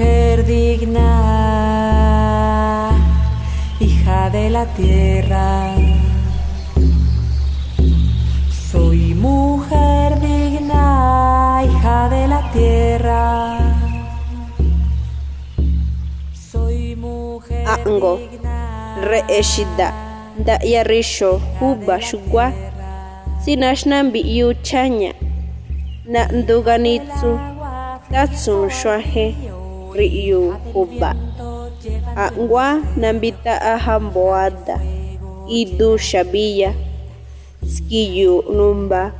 Mujer digna, hija de la tierra. Soy mujer digna, hija de la tierra. Soy mujer Ango, digna. re eshida da yarisho huba shugwa sinashnan biyu chanya. Na nduganitsu tatsun shwahe riyu huba angwa nambita ahamboada idu shabia skiyu numba.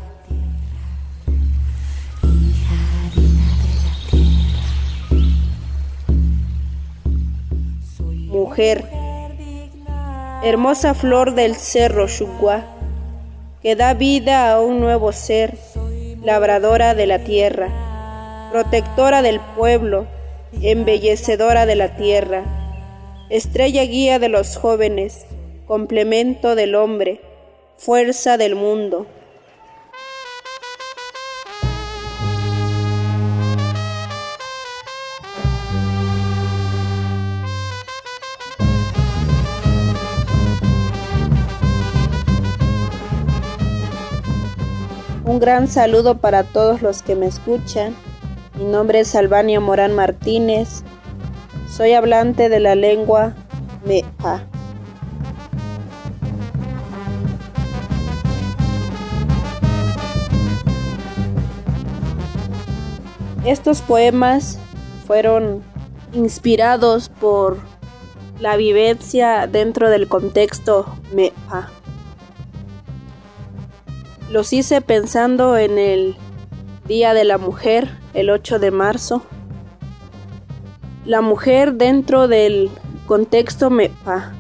Mujer. Hermosa flor del cerro Shugua, que da vida a un nuevo ser, labradora de la tierra, protectora del pueblo, embellecedora de la tierra, estrella guía de los jóvenes, complemento del hombre, fuerza del mundo. Un gran saludo para todos los que me escuchan. Mi nombre es Albania Morán Martínez. Soy hablante de la lengua Mepa. Estos poemas fueron inspirados por la vivencia dentro del contexto Mepa. Los hice pensando en el Día de la Mujer, el 8 de marzo. La mujer dentro del contexto MEPA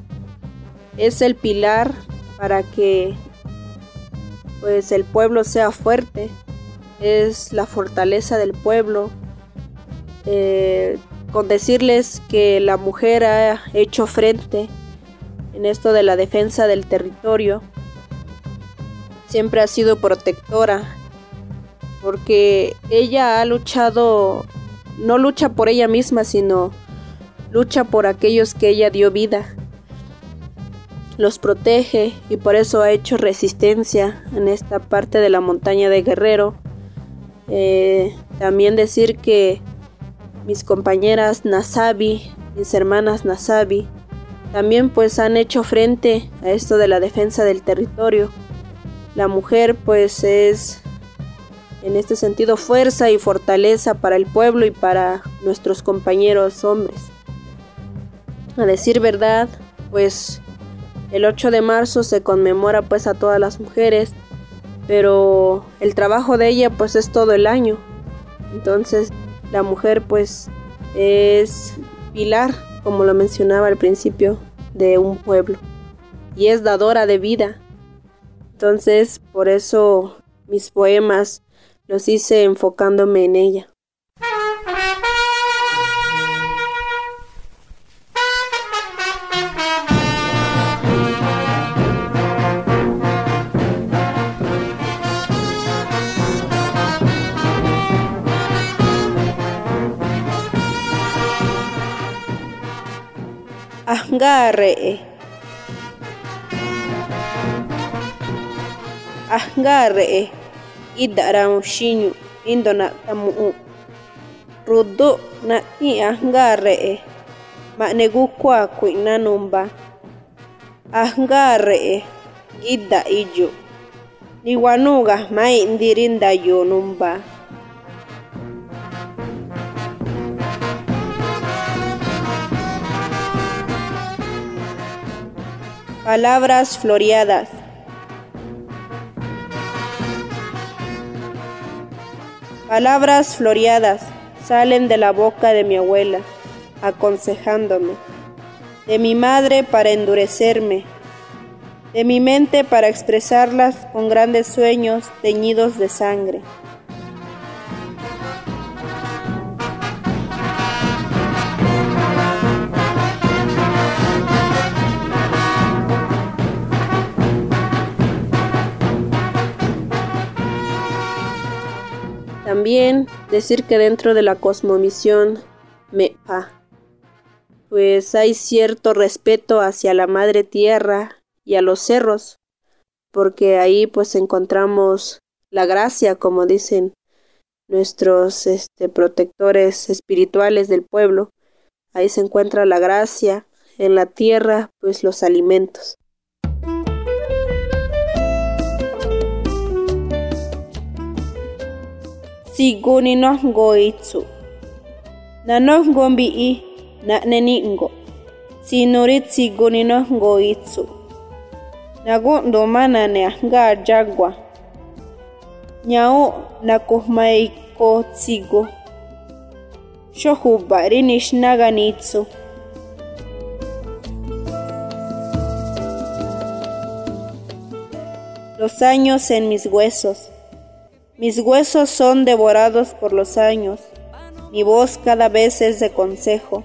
es el pilar para que pues el pueblo sea fuerte, es la fortaleza del pueblo. Eh, con decirles que la mujer ha hecho frente en esto de la defensa del territorio, siempre ha sido protectora, porque ella ha luchado, no lucha por ella misma, sino lucha por aquellos que ella dio vida. Los protege y por eso ha hecho resistencia en esta parte de la montaña de Guerrero. Eh, también decir que mis compañeras Nasabi, mis hermanas Nasabi, también pues han hecho frente a esto de la defensa del territorio. La mujer pues es en este sentido fuerza y fortaleza para el pueblo y para nuestros compañeros hombres. A decir verdad, pues el 8 de marzo se conmemora pues a todas las mujeres, pero el trabajo de ella pues es todo el año. Entonces la mujer pues es pilar, como lo mencionaba al principio, de un pueblo y es dadora de vida. Entonces, por eso mis poemas los hice enfocándome en ella. Ahngare. Ahngare. Idaram shinyu indona tamu. Rudo na i ahngare. Maknegu kwa kuina numba. Ahngare. Gida ijo. Niwanuga mai ndirinda yo numba. Palabras floreadas. Palabras floreadas salen de la boca de mi abuela, aconsejándome, de mi madre para endurecerme, de mi mente para expresarlas con grandes sueños teñidos de sangre. También decir que dentro de la cosmovisión Mepa, pues hay cierto respeto hacia la madre tierra y a los cerros, porque ahí pues encontramos la gracia, como dicen nuestros este, protectores espirituales del pueblo. Ahí se encuentra la gracia, en la tierra pues los alimentos. siguni nonkgoitsu nanonkgombi'i na'nenínko sinóri tsikuni nonkgoitsu nakun'ntománane ajnká yagua. Ña'ú nakojmaiko tsiku xó juba̱ rí nixná ganitsu Los años en mis huesos. Mis huesos son devorados por los años, mi voz cada vez es de consejo,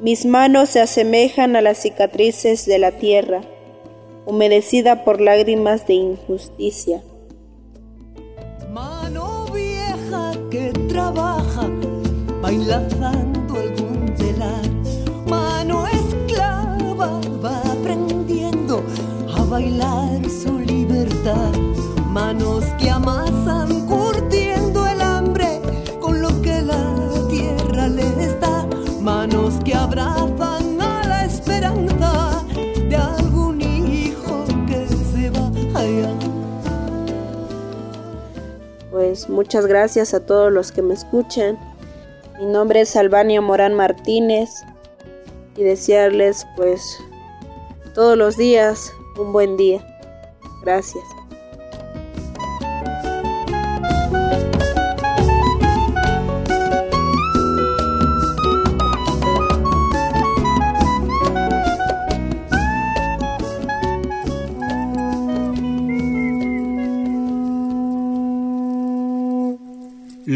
mis manos se asemejan a las cicatrices de la tierra, humedecida por lágrimas de injusticia. Mano vieja que trabaja, bailando algún telar, mano esclava va aprendiendo a bailar Muchas gracias a todos los que me escuchan. Mi nombre es Albania Morán Martínez y desearles pues todos los días un buen día. Gracias.